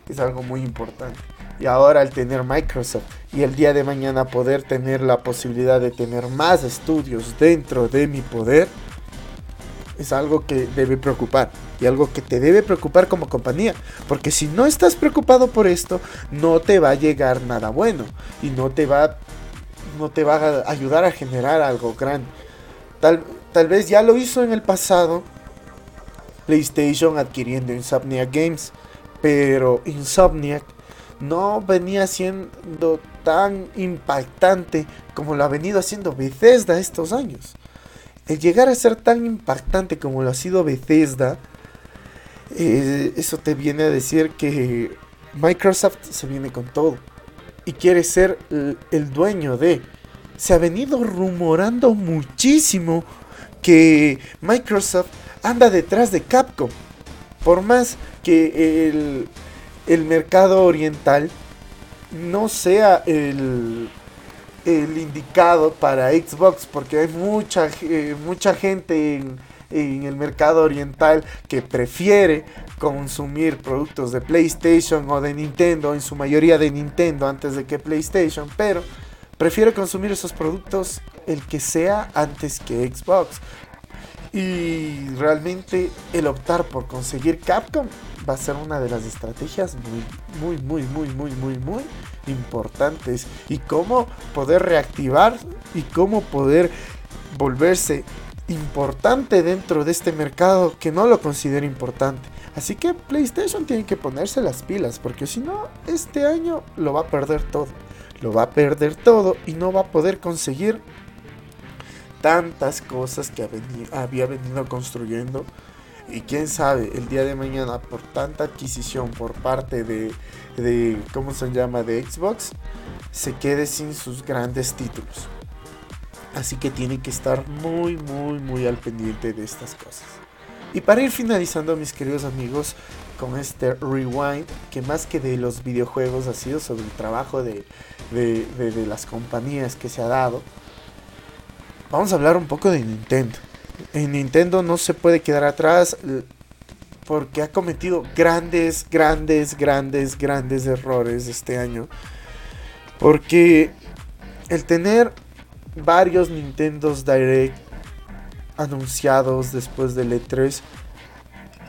es algo muy importante. Y ahora al tener Microsoft y el día de mañana poder tener la posibilidad de tener más estudios dentro de mi poder, es algo que debe preocupar. Y algo que te debe preocupar como compañía. Porque si no estás preocupado por esto, no te va a llegar nada bueno. Y no te va, no te va a ayudar a generar algo grande. Tal, tal vez ya lo hizo en el pasado PlayStation adquiriendo Insomniac Games, pero Insomniac no venía siendo tan impactante como lo ha venido haciendo Bethesda estos años. El llegar a ser tan impactante como lo ha sido Bethesda, eh, eso te viene a decir que Microsoft se viene con todo y quiere ser el dueño de. Se ha venido rumorando muchísimo que Microsoft anda detrás de Capcom. Por más que el, el mercado oriental no sea el, el indicado para Xbox, porque hay mucha, eh, mucha gente en, en el mercado oriental que prefiere consumir productos de PlayStation o de Nintendo, en su mayoría de Nintendo antes de que PlayStation, pero prefiere consumir esos productos el que sea antes que Xbox. Y realmente el optar por conseguir Capcom va a ser una de las estrategias muy, muy, muy, muy, muy, muy, muy importantes. Y cómo poder reactivar y cómo poder volverse importante dentro de este mercado que no lo considera importante. Así que PlayStation tiene que ponerse las pilas porque si no, este año lo va a perder todo. Lo va a perder todo y no va a poder conseguir tantas cosas que había venido construyendo. Y quién sabe, el día de mañana, por tanta adquisición por parte de, de ¿cómo se llama?, de Xbox, se quede sin sus grandes títulos. Así que tiene que estar muy, muy, muy al pendiente de estas cosas. Y para ir finalizando, mis queridos amigos, con este rewind, que más que de los videojuegos ha sido sobre el trabajo de, de, de las compañías que se ha dado vamos a hablar un poco de Nintendo. En Nintendo no se puede quedar atrás porque ha cometido grandes, grandes, grandes, grandes errores este año. Porque el tener varios Nintendos Direct anunciados después del E3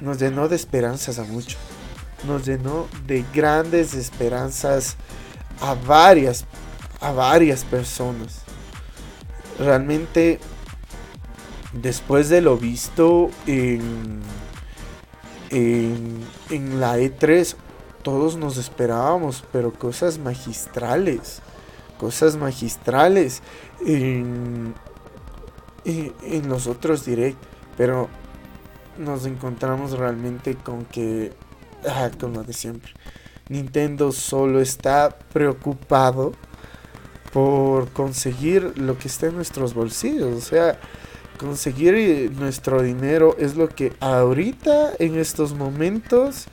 nos llenó de esperanzas a muchos. Nos llenó de grandes esperanzas a varias, a varias personas realmente después de lo visto en, en, la E3, todos nos esperábamos, pero cosas magistrales, cosas magistrales en, en, los otros direct, pero nos encontramos realmente con que, ah, como de siempre, Nintendo solo está preocupado por conseguir lo que está en nuestros bolsillos. O sea, conseguir nuestro dinero es lo que ahorita, en estos momentos,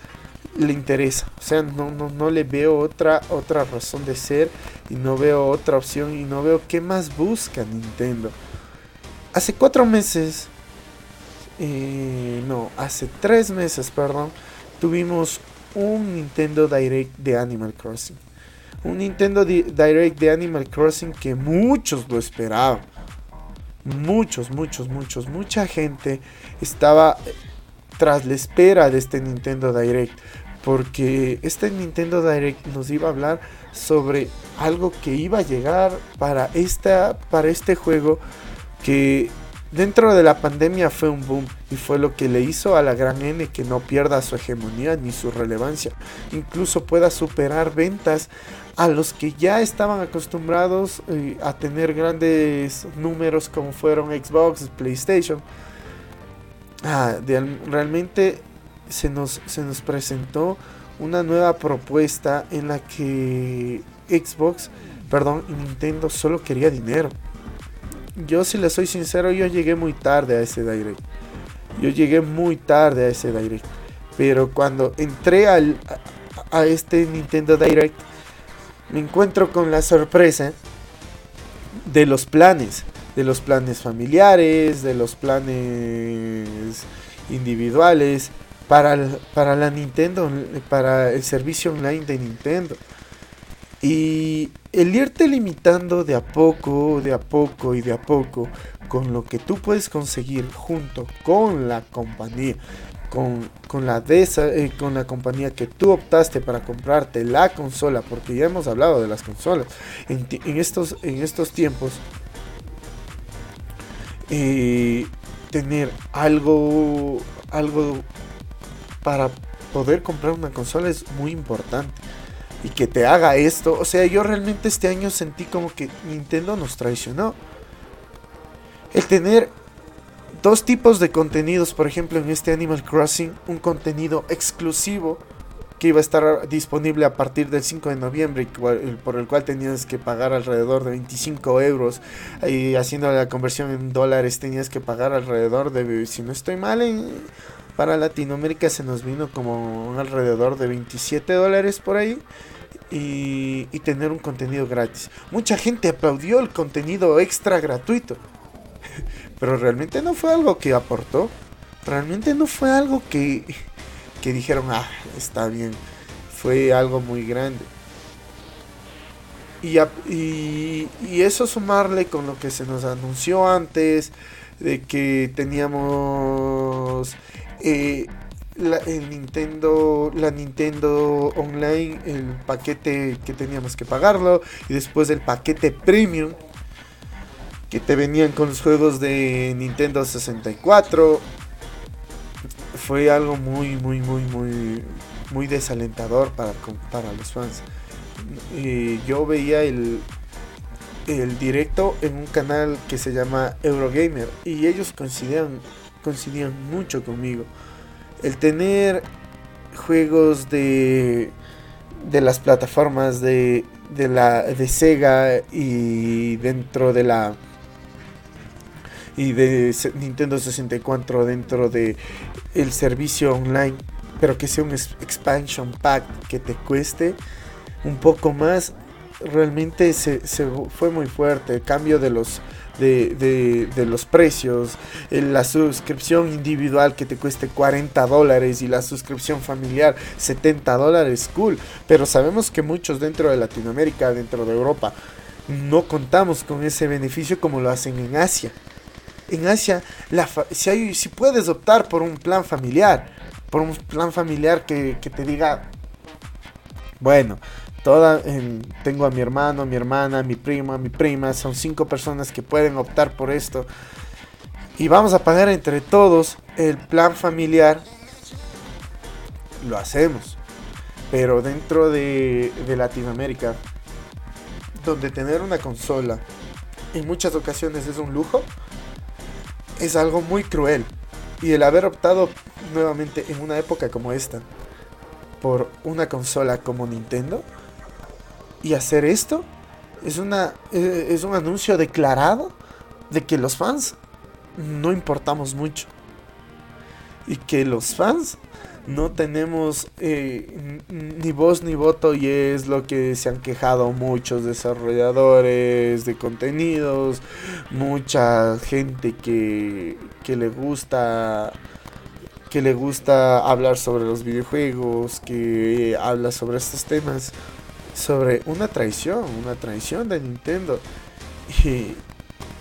le interesa. O sea, no, no, no le veo otra, otra razón de ser y no veo otra opción y no veo qué más busca Nintendo. Hace cuatro meses, eh, no, hace tres meses, perdón, tuvimos un Nintendo Direct de Animal Crossing un Nintendo Direct de Animal Crossing que muchos lo esperaban. Muchos, muchos, muchos, mucha gente estaba tras la espera de este Nintendo Direct. Porque este Nintendo Direct nos iba a hablar sobre algo que iba a llegar para, esta, para este juego que dentro de la pandemia fue un boom y fue lo que le hizo a la gran N que no pierda su hegemonía ni su relevancia. Incluso pueda superar ventas a los que ya estaban acostumbrados eh, a tener grandes números como fueron Xbox, PlayStation. Ah, realmente se nos, se nos presentó una nueva propuesta en la que Xbox, perdón, Nintendo solo quería dinero. Yo si le soy sincero, yo llegué muy tarde a ese direct. Yo llegué muy tarde a ese direct. Pero cuando entré al, a este Nintendo Direct, me encuentro con la sorpresa de los planes, de los planes familiares, de los planes individuales para, para la Nintendo, para el servicio online de Nintendo. Y el irte limitando de a poco, de a poco y de a poco con lo que tú puedes conseguir junto con la compañía, con, la de eh, con la compañía que tú optaste para comprarte la consola, porque ya hemos hablado de las consolas en, estos, en estos tiempos, eh, tener algo, algo para poder comprar una consola es muy importante. Y que te haga esto. O sea, yo realmente este año sentí como que Nintendo nos traicionó. El tener dos tipos de contenidos, por ejemplo, en este Animal Crossing, un contenido exclusivo que iba a estar disponible a partir del 5 de noviembre, por el cual tenías que pagar alrededor de 25 euros, y haciendo la conversión en dólares tenías que pagar alrededor de, si no estoy mal, en, para Latinoamérica se nos vino como alrededor de 27 dólares por ahí. Y, y tener un contenido gratis. Mucha gente aplaudió el contenido extra gratuito. [laughs] Pero realmente no fue algo que aportó. Realmente no fue algo que, que dijeron, ah, está bien. Fue algo muy grande. Y, y, y, eso sumarle con lo que se nos anunció antes, de que teníamos eh, la, el Nintendo, la Nintendo Online, el paquete que teníamos que pagarlo, y después el paquete Premium, que te venían con los juegos de Nintendo 64. Fue algo muy, muy, muy, muy, muy desalentador para, para los fans. yo veía el, el directo en un canal que se llama Eurogamer y ellos coincidían, coincidían mucho conmigo. El tener juegos de, de las plataformas de, de, la, de Sega y dentro de la y de Nintendo 64 dentro de el servicio online pero que sea un expansion pack que te cueste un poco más realmente se, fue muy fuerte. El cambio de los, de, los precios. La suscripción individual que te cueste 40 dólares y la suscripción familiar 70 dólares. Cool. Pero sabemos que muchos dentro de Latinoamérica, dentro de Europa, no contamos con ese beneficio como lo hacen en Asia. En Asia, si, si puedes optar por un plan familiar, por un plan familiar que, que te diga, bueno, Toda, tengo a mi hermano, mi hermana, mi primo, mi prima. Son cinco personas que pueden optar por esto. Y vamos a pagar entre todos el plan familiar. Lo hacemos. Pero dentro de, de Latinoamérica, donde tener una consola en muchas ocasiones es un lujo, es algo muy cruel. Y el haber optado nuevamente en una época como esta por una consola como Nintendo, y hacer esto es, una, eh, es un anuncio declarado de que los fans no importamos mucho. Y que los fans no tenemos eh, ni voz ni voto y es lo que se han quejado muchos desarrolladores de contenidos, mucha gente que, que le gusta que le gusta hablar sobre los videojuegos, que habla sobre estos temas sobre una traición, una traición de Nintendo. Y,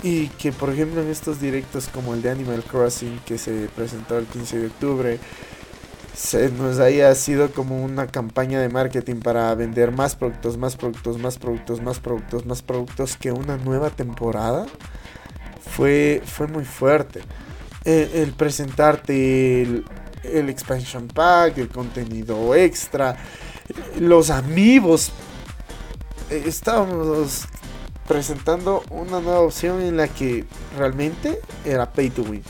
y que por ejemplo en estos directos como el de Animal Crossing que se presentó el 15 de octubre, se nos haya sido como una campaña de marketing para vender más productos, más productos, más productos, más productos, más productos que una nueva temporada, fue, fue muy fuerte. El, el presentarte el, el expansion pack, el contenido extra, los amigos. Eh, estábamos presentando una nueva opción en la que realmente era pay to win.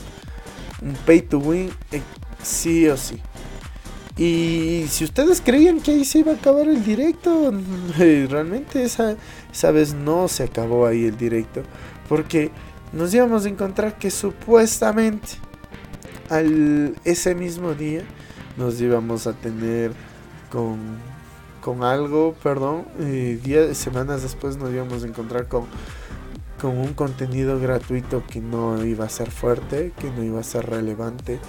Un pay to win eh, sí o sí. Y si ustedes creían que ahí se iba a acabar el directo, [laughs] eh, realmente esa, esa vez no se acabó ahí el directo. Porque nos íbamos a encontrar que supuestamente al ese mismo día nos íbamos a tener con, con algo, perdón, eh, días, semanas después nos íbamos a encontrar con, con un contenido gratuito que no iba a ser fuerte, que no iba a ser relevante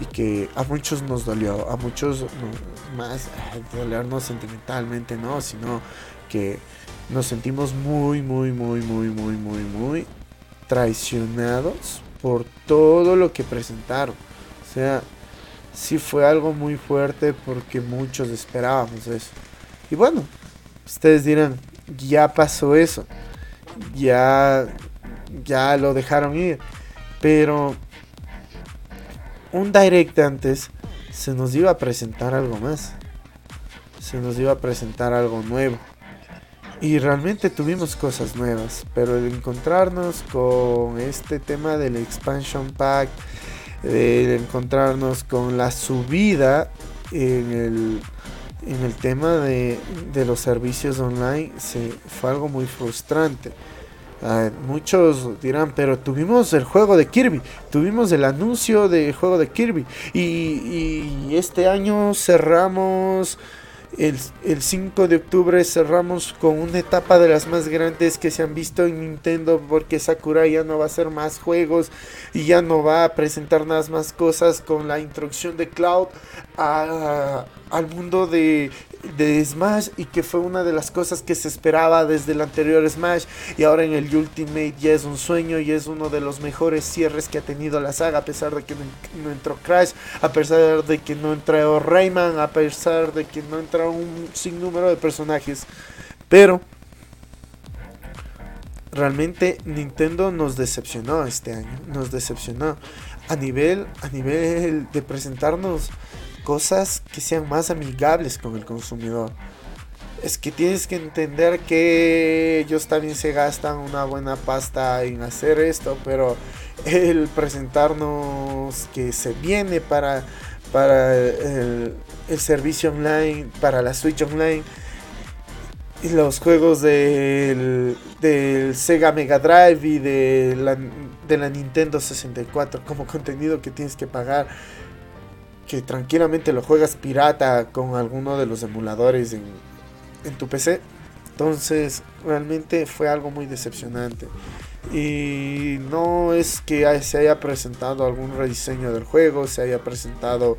y que a muchos nos dolió, a muchos más dolernos sentimentalmente, no, sino que nos sentimos muy, muy, muy, muy, muy, muy, muy traicionados por todo lo que presentaron. O sea, sí fue algo muy fuerte porque muchos esperábamos eso. Y bueno, ustedes dirán, ya pasó eso. Ya ya lo dejaron ir. Pero un direct antes se nos iba a presentar algo más. Se nos iba a presentar algo nuevo. Y realmente tuvimos cosas nuevas. Pero el encontrarnos con este tema del expansion pack de encontrarnos con la subida en el, en el tema de, de los servicios online se, fue algo muy frustrante. muchos dirán, pero tuvimos el juego de Kirby, tuvimos el anuncio del juego de Kirby y, y este año cerramos El, 5 de octubre cerramos con una etapa de las más grandes que se han visto en Nintendo porque Sakurai ya no va a hacer más juegos y ya no va a presentar nada más cosas con la introducción de Cloud al mundo de de Smash y que fue una de las cosas que se esperaba desde el anterior Smash. Y ahora en el Ultimate ya es un sueño y es uno de los mejores cierres que ha tenido la saga a pesar de que no, entró Crash, a pesar de que no entró Rayman, a pesar de que no entró un sinnúmero de personajes, pero realmente Nintendo nos decepcionó este año, nos decepcionó. A nivel a nivel de presentarnos cosas que sean más amigables con el consumidor. Es que tienes que entender que ellos también se gastan una buena pasta en hacer esto, pero el presentarnos que se viene para, para el, servicio online, para la Switch Online, y los juegos del, del, Sega Mega Drive y de la, de la Nintendo 64 como contenido que tienes que pagar que tranquilamente lo juegas pirata con alguno de los emuladores en, tu PC. Entonces realmente fue algo muy decepcionante. Y no es que se haya presentado algún rediseño del juego, se haya presentado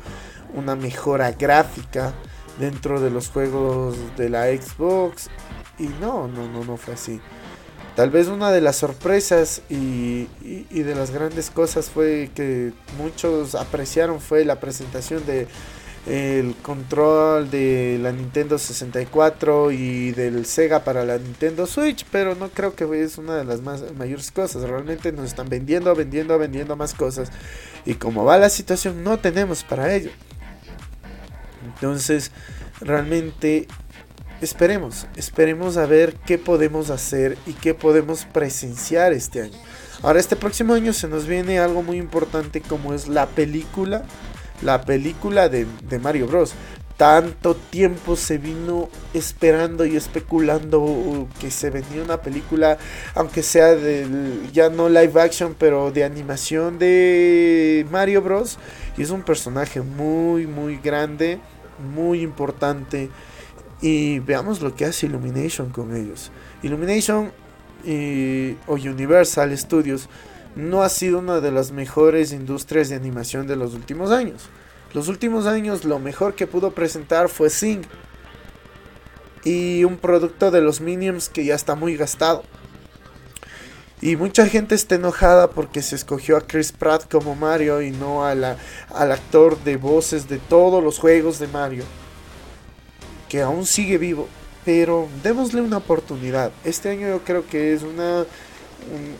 una mejora gráfica dentro de los juegos de la Xbox. Y no, no, no, no fue así. Tal vez una de las sorpresas y, de las grandes cosas fue que muchos apreciaron fue la presentación de el control de la Nintendo 64 y del Sega para la Nintendo Switch, pero no creo que es una de las más mayores cosas. Realmente nos están vendiendo, vendiendo, vendiendo más cosas. Y como va la situación, no tenemos para ello. Entonces, realmente esperemos, esperemos a ver qué podemos hacer y qué podemos presenciar este año. Ahora este próximo año se nos viene algo muy importante como es la película, la película de, Mario Bros. Tanto tiempo se vino esperando y especulando que se venía una película, aunque sea de ya no live action, pero de animación de Mario Bros. Y es un personaje muy, muy grande, muy importante y veamos lo que hace Illumination con ellos. Illumination o Universal Studios no ha sido una de las mejores industrias de animación de los últimos años. Los últimos años lo mejor que pudo presentar fue Sing. Y un producto de los Minions que ya está muy gastado. Y mucha gente está enojada porque se escogió a Chris Pratt como Mario y no a la, al actor de voces de todos los juegos de Mario que aún sigue vivo, pero démosle una oportunidad. Este año yo creo que es una,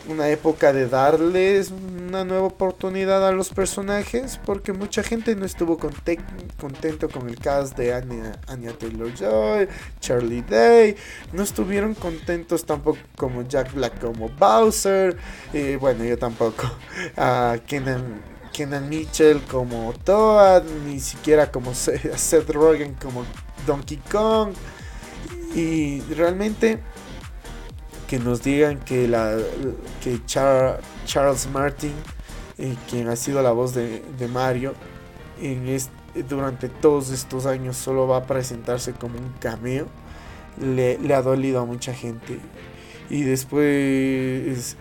una época de darles una nueva oportunidad a los personajes, porque mucha gente no estuvo contento con el cast de Anya, Taylor Joy, Charlie Day, no estuvieron contentos tampoco como Jack Black como Bowser, y bueno, yo tampoco. [laughs] A Kenan Kenan Mitchell como Toad, ni siquiera como [laughs] Seth Rogen como Donkey Kong. Y realmente que nos digan que, la, que Charles Martin, eh, quien ha sido la voz de, Mario, en durante todos estos años solo va a presentarse como un cameo, le, le ha dolido a mucha gente. Y después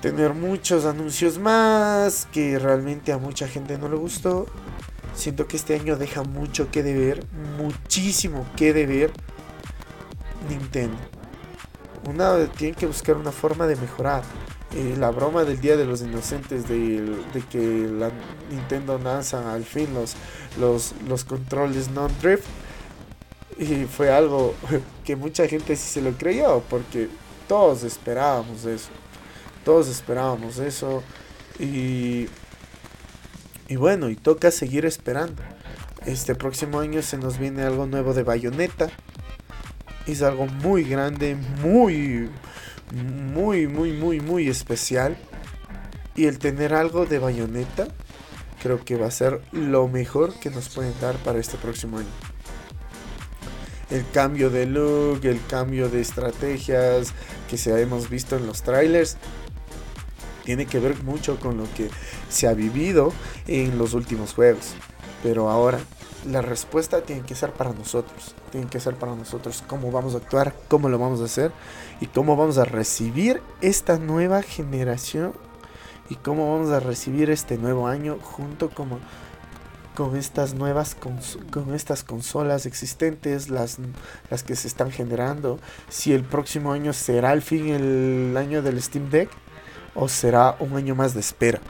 tener muchos anuncios más que realmente a mucha gente no le gustó. Siento que este año deja mucho que deber, muchísimo que deber Nintendo. Una tiene que buscar una forma de mejorar. Eh, la broma del Día de los Inocentes de, que la Nintendo lanza al fin los, los, los controles non-drift. Y fue algo [laughs] que mucha gente sí se lo creyó, porque todos esperábamos eso. Todos esperábamos eso. Y y bueno, y toca seguir esperando. Este próximo año se nos viene algo nuevo de Bayonetta. Es algo muy grande, muy, muy, muy, muy, muy especial. Y el tener algo de Bayonetta creo que va a ser lo mejor que nos pueden dar para este próximo año. El cambio de look, el cambio de estrategias que se hemos visto en los trailers tiene que ver mucho con lo que se ha vivido en los últimos juegos. Pero ahora la respuesta tiene que ser para nosotros. Tiene que ser para nosotros cómo vamos a actuar, cómo lo vamos a hacer y cómo vamos a recibir esta nueva generación y cómo vamos a recibir este nuevo año junto como con estas nuevas con estas consolas existentes, las, las que se están generando, si el próximo año será al fin el año del Steam Deck o será un año más de espera.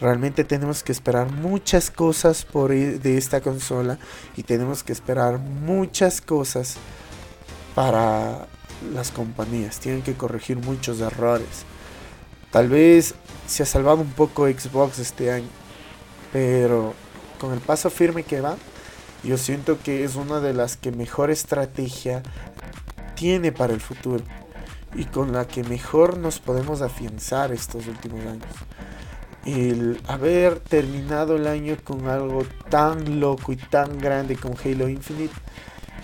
Realmente tenemos que esperar muchas cosas por de esta consola y tenemos que esperar muchas cosas para las compañías. Tienen que corregir muchos errores. Tal vez se ha salvado un poco Xbox este año, pero con el paso firme que va, yo siento que es una de las que mejor estrategia tiene para el futuro y con la que mejor nos podemos afianzar estos últimos años el haber terminado el año con algo tan loco y tan grande como Halo Infinite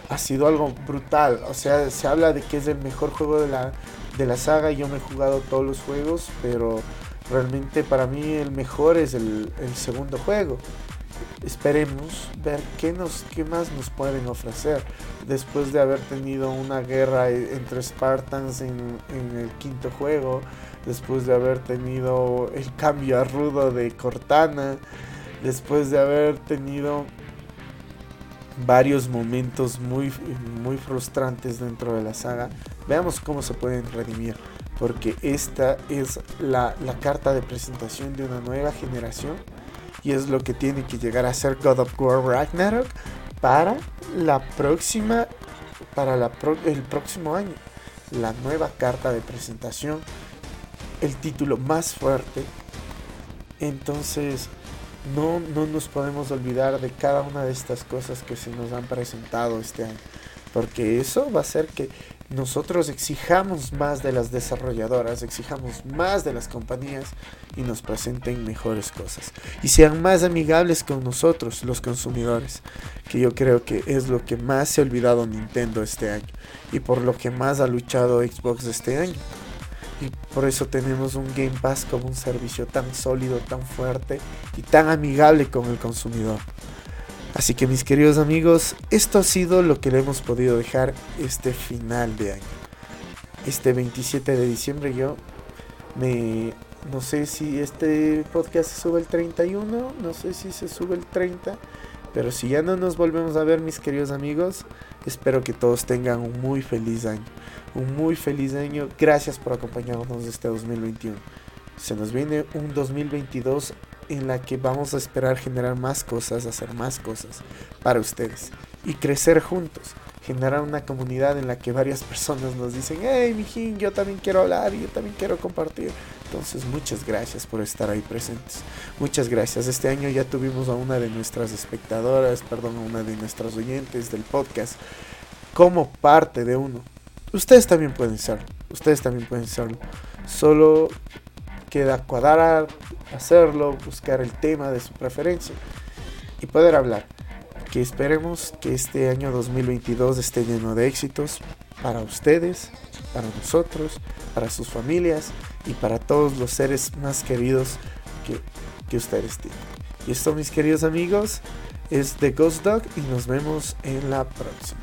ha sido algo brutal. O sea, se habla de que es el mejor juego de la, de la saga. Yo me he jugado todos los juegos, pero realmente para mí el mejor es el, segundo juego. Esperemos ver qué, nos, qué más nos pueden ofrecer. Después de haber tenido una guerra entre Spartans en, en el quinto juego después de haber tenido el cambio a rudo de Cortana, después de haber tenido varios momentos muy, muy frustrantes dentro de la saga, veamos cómo se pueden redimir, porque esta es la, la carta de presentación de una nueva generación y es lo que tiene que llegar a ser God of War Ragnarok para la próxima para la el próximo año la nueva carta de presentación el título más fuerte. Entonces, no, no nos podemos olvidar de cada una de estas cosas que se nos han presentado este año. Porque eso va a hacer que nosotros exijamos más de las desarrolladoras, exijamos más de las compañías y nos presenten mejores cosas. Y sean más amigables con nosotros, los consumidores, que yo creo que es lo que más se ha olvidado Nintendo este año y por lo que más ha luchado Xbox este año. Y por eso tenemos un Game Pass como un servicio tan sólido, tan fuerte y tan amigable con el consumidor. Así que mis queridos amigos, esto ha sido lo que le hemos podido dejar este final de año. Este 27 de diciembre yo me... No sé si este podcast se sube el 31, no sé si se sube el 30, pero si ya no nos volvemos a ver mis queridos amigos, espero que todos tengan un muy feliz año un muy feliz año. Gracias por acompañarnos este 2021. Se nos viene un 2022 en la que vamos a esperar generar más cosas, hacer más cosas para ustedes y crecer juntos. Generar una comunidad en la que varias personas nos dicen, hey, mijín, yo también quiero hablar y yo también quiero compartir. Entonces, muchas gracias por estar ahí presentes. Muchas gracias. Este año ya tuvimos a una de nuestras espectadoras, perdón, a una de nuestras oyentes del podcast como parte de uno. Ustedes también pueden serlo. Ustedes también pueden serlo. Solo queda cuadrar, hacerlo, buscar el tema de su preferencia y poder hablar. Que esperemos que este año 2022 esté lleno de éxitos para ustedes, para nosotros, para sus familias y para todos los seres más queridos que, que ustedes tienen. Y esto, mis queridos amigos, es The Ghost Dog y nos vemos en la próxima.